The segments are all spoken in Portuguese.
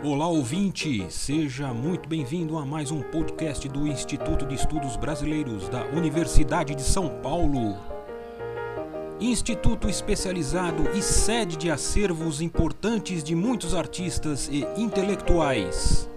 Olá ouvinte, seja muito bem-vindo a mais um podcast do Instituto de Estudos Brasileiros da Universidade de São Paulo. Instituto especializado e sede de acervos importantes de muitos artistas e intelectuais.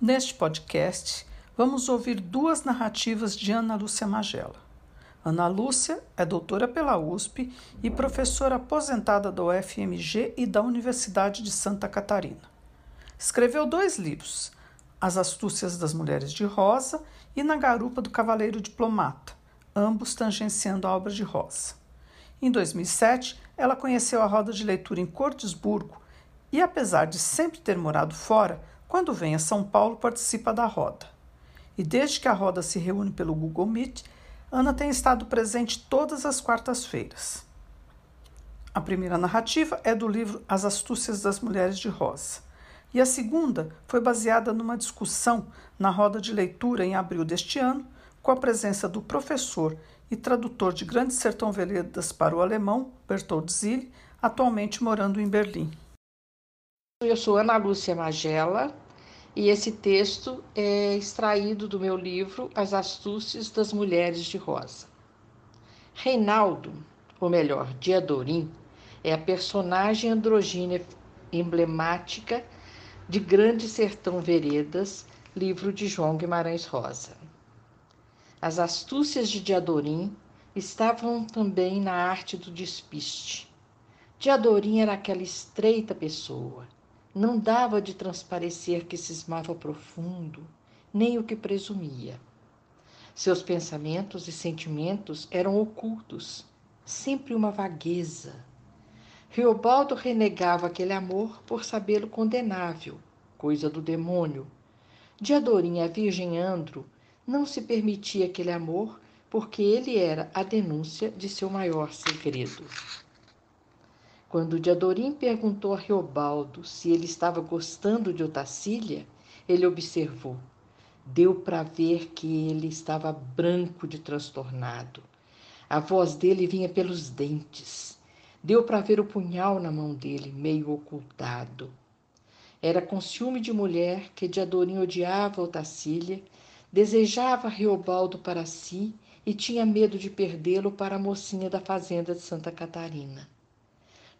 Neste podcast, vamos ouvir duas narrativas de Ana Lúcia Magela. Ana Lúcia é doutora pela USP e professora aposentada da UFMG e da Universidade de Santa Catarina. Escreveu dois livros, As Astúcias das Mulheres de Rosa e Na Garupa do Cavaleiro Diplomata, ambos tangenciando a obra de Rosa. Em 2007, ela conheceu a roda de leitura em Cordesburgo e, apesar de sempre ter morado fora, quando vem a São Paulo participa da roda. E desde que a roda se reúne pelo Google Meet, Ana tem estado presente todas as quartas-feiras. A primeira narrativa é do livro As Astúcias das Mulheres de Rosa. E a segunda foi baseada numa discussão na roda de leitura em abril deste ano, com a presença do professor e tradutor de Grande Sertão Veredas para o alemão, Bertold Zille, atualmente morando em Berlim. Eu sou Ana Lúcia Magela, e esse texto é extraído do meu livro As Astúcias das Mulheres de Rosa. Reinaldo, ou melhor, Diadorim, é a personagem androgínea emblemática de Grande Sertão Veredas, livro de João Guimarães Rosa. As astúcias de Diadorim estavam também na arte do despiste. Diadorim era aquela estreita pessoa, não dava de transparecer que cismava profundo, nem o que presumia. Seus pensamentos e sentimentos eram ocultos, sempre uma vagueza. Riobaldo renegava aquele amor por sabê-lo condenável, coisa do demônio. Diadorim, a Virgem Andro, não se permitia aquele amor porque ele era a denúncia de seu maior segredo. Quando Diadorim perguntou a Reobaldo se ele estava gostando de Otacília, ele observou. Deu para ver que ele estava branco de transtornado. A voz dele vinha pelos dentes. Deu para ver o punhal na mão dele, meio ocultado. Era com ciúme de mulher que Diadorim odiava Otacília, desejava Reobaldo para si e tinha medo de perdê-lo para a mocinha da fazenda de Santa Catarina.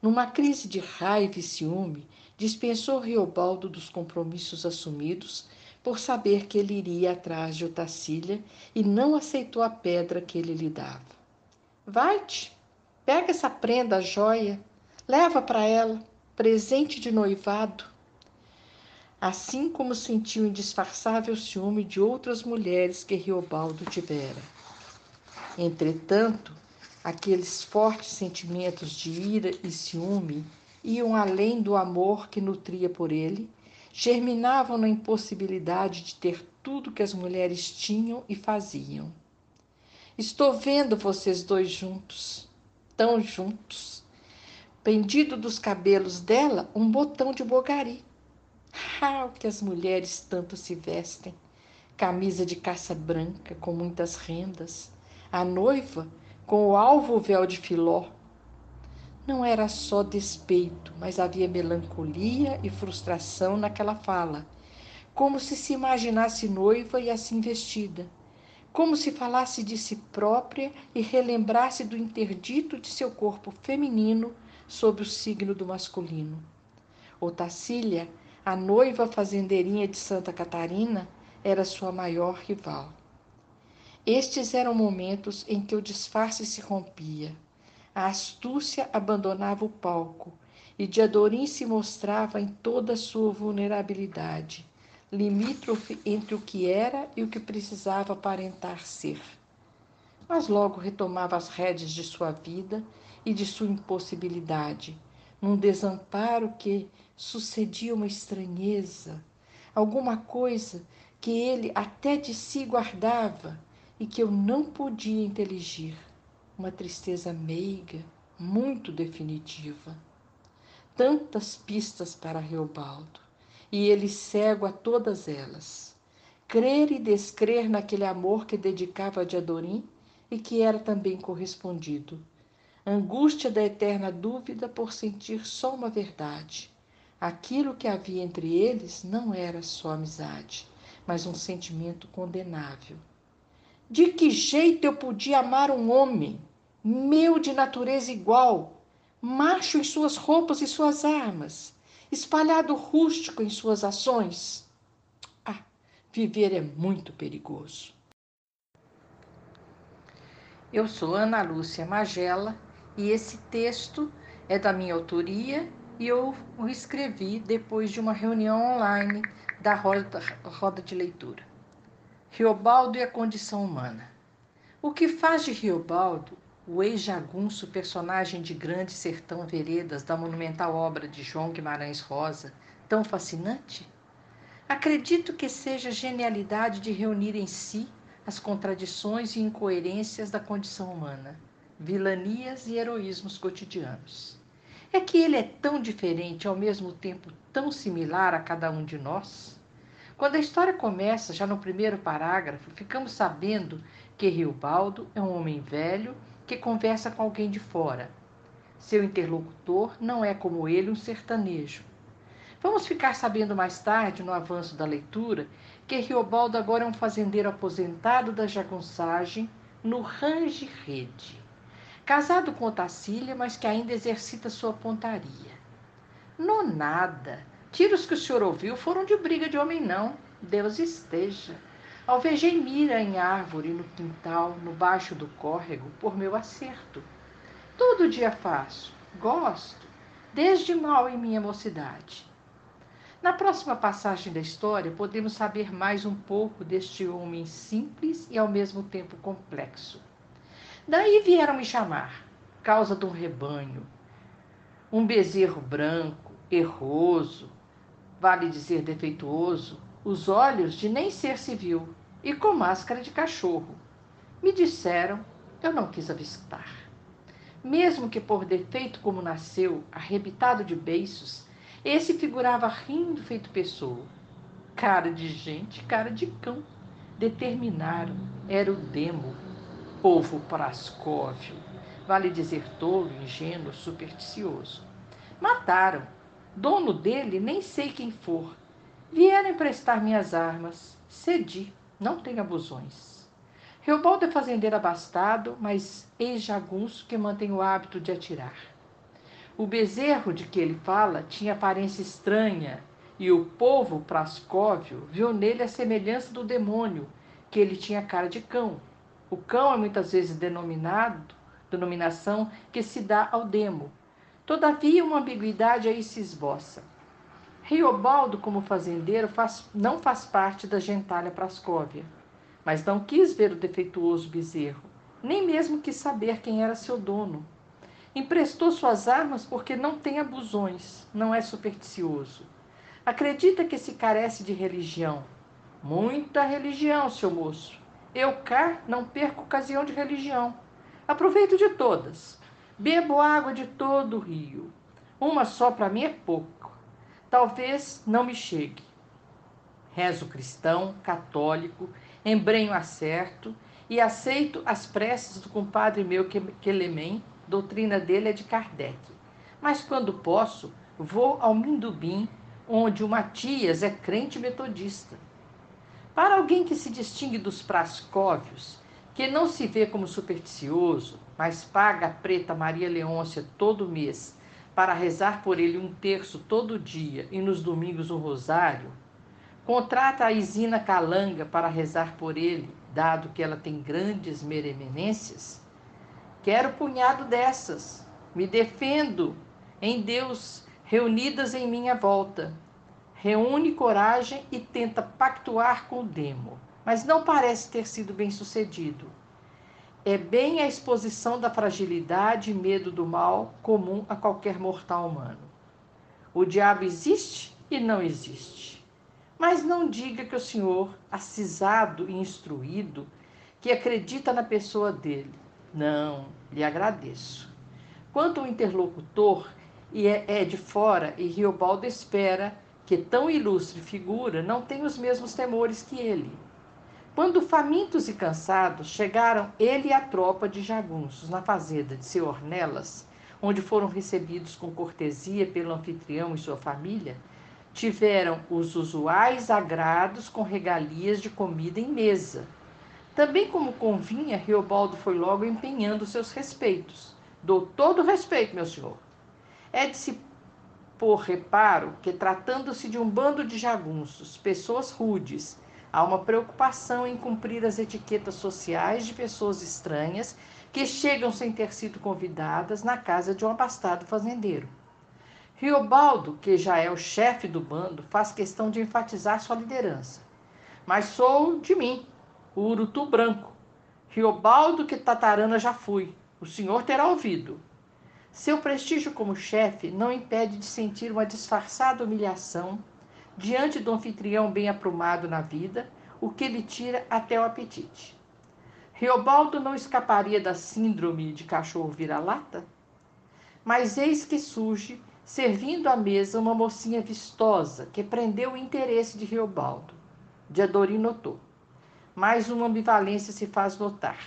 Numa crise de raiva e ciúme, dispensou Riobaldo dos compromissos assumidos por saber que ele iria atrás de Otacília e não aceitou a pedra que ele lhe dava. Vai-te, pega essa prenda, a joia, leva para ela, presente de noivado. Assim como sentiu indisfarçável ciúme de outras mulheres que Riobaldo tivera. Entretanto, Aqueles fortes sentimentos de ira e ciúme iam além do amor que nutria por ele, germinavam na impossibilidade de ter tudo que as mulheres tinham e faziam. Estou vendo vocês dois juntos, tão juntos. Pendido dos cabelos dela, um botão de bogari. Ah, o que as mulheres tanto se vestem! Camisa de caça branca com muitas rendas. A noiva, com o alvo véu de filó. Não era só despeito, mas havia melancolia e frustração naquela fala, como se se imaginasse noiva e assim vestida, como se falasse de si própria e relembrasse do interdito de seu corpo feminino sob o signo do masculino. Otacília, a noiva fazendeirinha de Santa Catarina, era sua maior rival. Estes eram momentos em que o disfarce se rompia, a astúcia abandonava o palco e Diadorim se mostrava em toda a sua vulnerabilidade, limítrofe entre o que era e o que precisava aparentar ser. Mas logo retomava as rédeas de sua vida e de sua impossibilidade, num desamparo que sucedia uma estranheza, alguma coisa que ele até de si guardava e que eu não podia inteligir, uma tristeza meiga, muito definitiva. Tantas pistas para Reobaldo, e ele cego a todas elas. Crer e descrer naquele amor que dedicava a Diadorim e que era também correspondido. angústia da eterna dúvida por sentir só uma verdade. Aquilo que havia entre eles não era só amizade, mas um sentimento condenável. De que jeito eu podia amar um homem, meu de natureza igual, macho em suas roupas e suas armas, espalhado rústico em suas ações? Ah, viver é muito perigoso. Eu sou Ana Lúcia Magela e esse texto é da minha autoria e eu o escrevi depois de uma reunião online da roda, roda de leitura. Riobaldo e a condição humana. O que faz de Riobaldo, o ex-jagunço personagem de Grande Sertão Veredas da monumental obra de João Guimarães Rosa, tão fascinante? Acredito que seja a genialidade de reunir em si as contradições e incoerências da condição humana, vilanias e heroísmos cotidianos. É que ele é tão diferente ao mesmo tempo tão similar a cada um de nós? Quando a história começa, já no primeiro parágrafo, ficamos sabendo que Riobaldo é um homem velho que conversa com alguém de fora. Seu interlocutor não é como ele um sertanejo. Vamos ficar sabendo mais tarde, no avanço da leitura, que Riobaldo agora é um fazendeiro aposentado da jagunçagem no Range Rede. Casado com Otacília, mas que ainda exercita sua pontaria. Nonada. Tiros que o senhor ouviu foram de briga de homem, não. Deus esteja. Alvejei mira em árvore, no quintal, no baixo do córrego, por meu acerto. Todo dia faço, gosto, desde mal em minha mocidade. Na próxima passagem da história, podemos saber mais um pouco deste homem simples e ao mesmo tempo complexo. Daí vieram me chamar, causa de um rebanho, um bezerro branco, erroso, vale dizer defeituoso, os olhos de nem ser civil e com máscara de cachorro. Me disseram, eu não quis avistar. Mesmo que por defeito como nasceu, arrebitado de beiços, esse figurava rindo feito pessoa. Cara de gente, cara de cão. Determinaram, era o demo. Povo prascóvio, vale dizer tolo, ingênuo, supersticioso. Mataram. Dono dele, nem sei quem for. Vieram emprestar minhas armas. Cedi, não tem abusões. Reobaldo é fazendeiro abastado, mas ex-jagunço que mantém o hábito de atirar. O bezerro de que ele fala tinha aparência estranha, e o povo prascóvio viu nele a semelhança do demônio, que ele tinha cara de cão. O cão é muitas vezes denominado, denominação que se dá ao demo. Todavia, uma ambiguidade aí se esboça. Riobaldo, como fazendeiro, faz, não faz parte da gentalha prascóvia, mas não quis ver o defeituoso bezerro, nem mesmo quis saber quem era seu dono. Emprestou suas armas porque não tem abusões, não é supersticioso. Acredita que se carece de religião. Muita religião, seu moço. Eu cá não perco ocasião de religião. Aproveito de todas. Bebo água de todo o rio. Uma só para mim é pouco. Talvez não me chegue. Rezo cristão, católico, embrenho acerto e aceito as preces do compadre meu Quelemem doutrina dele é de Kardec. Mas quando posso, vou ao Mindubim, onde o Matias é crente metodista. Para alguém que se distingue dos prascóvios, que não se vê como supersticioso, mas paga a preta Maria Leôncia todo mês para rezar por ele um terço todo dia e nos domingos um rosário, contrata a Isina Calanga para rezar por ele, dado que ela tem grandes meremenências, Quero punhado dessas. Me defendo em Deus, reunidas em minha volta. Reúne coragem e tenta pactuar com o demo, mas não parece ter sido bem sucedido. É bem a exposição da fragilidade e medo do mal comum a qualquer mortal humano. O diabo existe e não existe. Mas não diga que o senhor, acisado e instruído, que acredita na pessoa dele, não, lhe agradeço. Quanto ao interlocutor, e é, é de fora, e Riobaldo espera que tão ilustre figura não tenha os mesmos temores que ele. Quando famintos e cansados chegaram ele e a tropa de jagunços na fazenda de seu Ornelas, onde foram recebidos com cortesia pelo anfitrião e sua família, tiveram os usuais agrados com regalias de comida em mesa. Também como convinha, Riobaldo foi logo empenhando seus respeitos. Dou todo o respeito, meu senhor. É de se pôr reparo que, tratando-se de um bando de jagunços, pessoas rudes, Há uma preocupação em cumprir as etiquetas sociais de pessoas estranhas que chegam sem ter sido convidadas na casa de um abastado fazendeiro. Riobaldo, que já é o chefe do bando, faz questão de enfatizar sua liderança. Mas sou de mim, o urutu branco. Riobaldo, que tatarana já fui. O senhor terá ouvido. Seu prestígio como chefe não impede de sentir uma disfarçada humilhação diante do anfitrião bem aprumado na vida, o que lhe tira até o apetite. Riobaldo não escaparia da síndrome de cachorro vira-lata? Mas eis que surge, servindo à mesa, uma mocinha vistosa que prendeu o interesse de Riobaldo. Diadorim notou. Mais uma ambivalência se faz notar.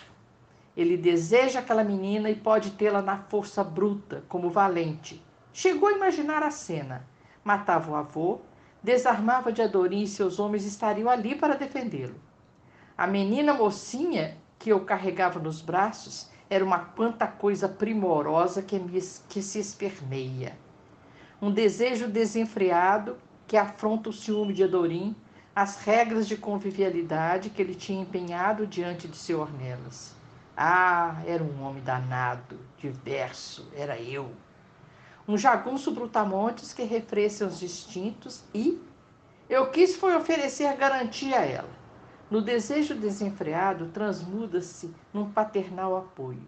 Ele deseja aquela menina e pode tê-la na força bruta, como valente. Chegou a imaginar a cena. Matava o avô, desarmava de Adorim e seus homens estariam ali para defendê-lo. A menina mocinha que eu carregava nos braços era uma quanta coisa primorosa que, me, que se esperneia. Um desejo desenfreado que afronta o ciúme de Adorim, as regras de convivialidade que ele tinha empenhado diante de seu Ornelas. Ah, era um homem danado, diverso, era eu um jagunço brutamontes que refresce os instintos e eu quis foi oferecer garantia a ela. No desejo desenfreado, transmuda-se num paternal apoio.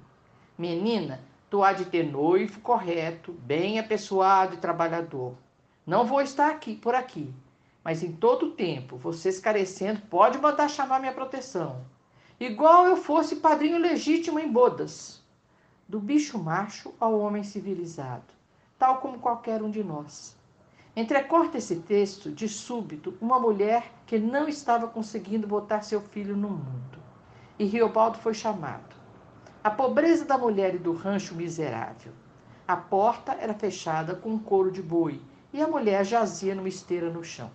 Menina, tu há de ter noivo correto, bem apessoado e trabalhador. Não vou estar aqui, por aqui, mas em todo tempo, você escarecendo, pode mandar chamar minha proteção. Igual eu fosse padrinho legítimo em bodas. Do bicho macho ao homem civilizado tal como qualquer um de nós. Entrecorta esse texto, de súbito, uma mulher que não estava conseguindo botar seu filho no mundo. E Riobaldo foi chamado. A pobreza da mulher e do rancho miserável. A porta era fechada com um couro de boi e a mulher jazia numa esteira no chão.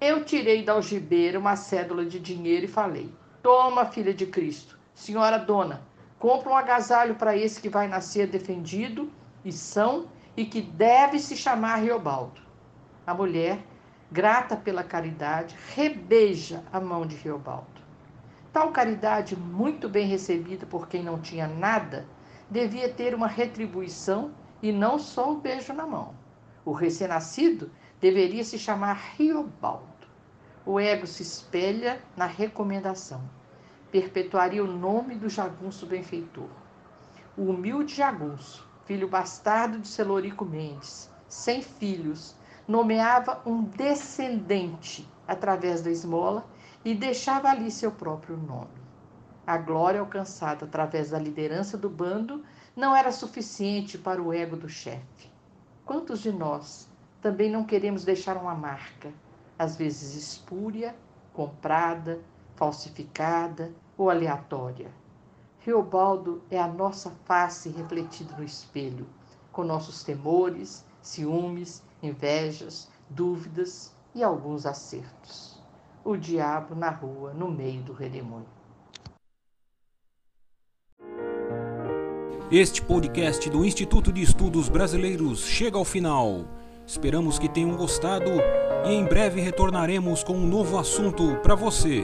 Eu tirei da algibeira uma cédula de dinheiro e falei: Toma, filha de Cristo, senhora dona, compra um agasalho para esse que vai nascer defendido e são e que deve se chamar Riobaldo. A mulher, grata pela caridade, rebeija a mão de Riobaldo. Tal caridade, muito bem recebida por quem não tinha nada, devia ter uma retribuição e não só um beijo na mão. O recém-nascido deveria se chamar Riobaldo. O ego se espelha na recomendação. Perpetuaria o nome do jagunço benfeitor. O humilde jagunço, filho bastardo de Celorico Mendes, sem filhos, nomeava um descendente através da esmola e deixava ali seu próprio nome. A glória alcançada através da liderança do bando não era suficiente para o ego do chefe. Quantos de nós também não queremos deixar uma marca, às vezes espúria, comprada, falsificada ou aleatória? Riobaldo é a nossa face refletida no espelho, com nossos temores, ciúmes, invejas, dúvidas e alguns acertos. O diabo na rua, no meio do redemoinho. Este podcast do Instituto de Estudos Brasileiros chega ao final. Esperamos que tenham gostado e em breve retornaremos com um novo assunto para você.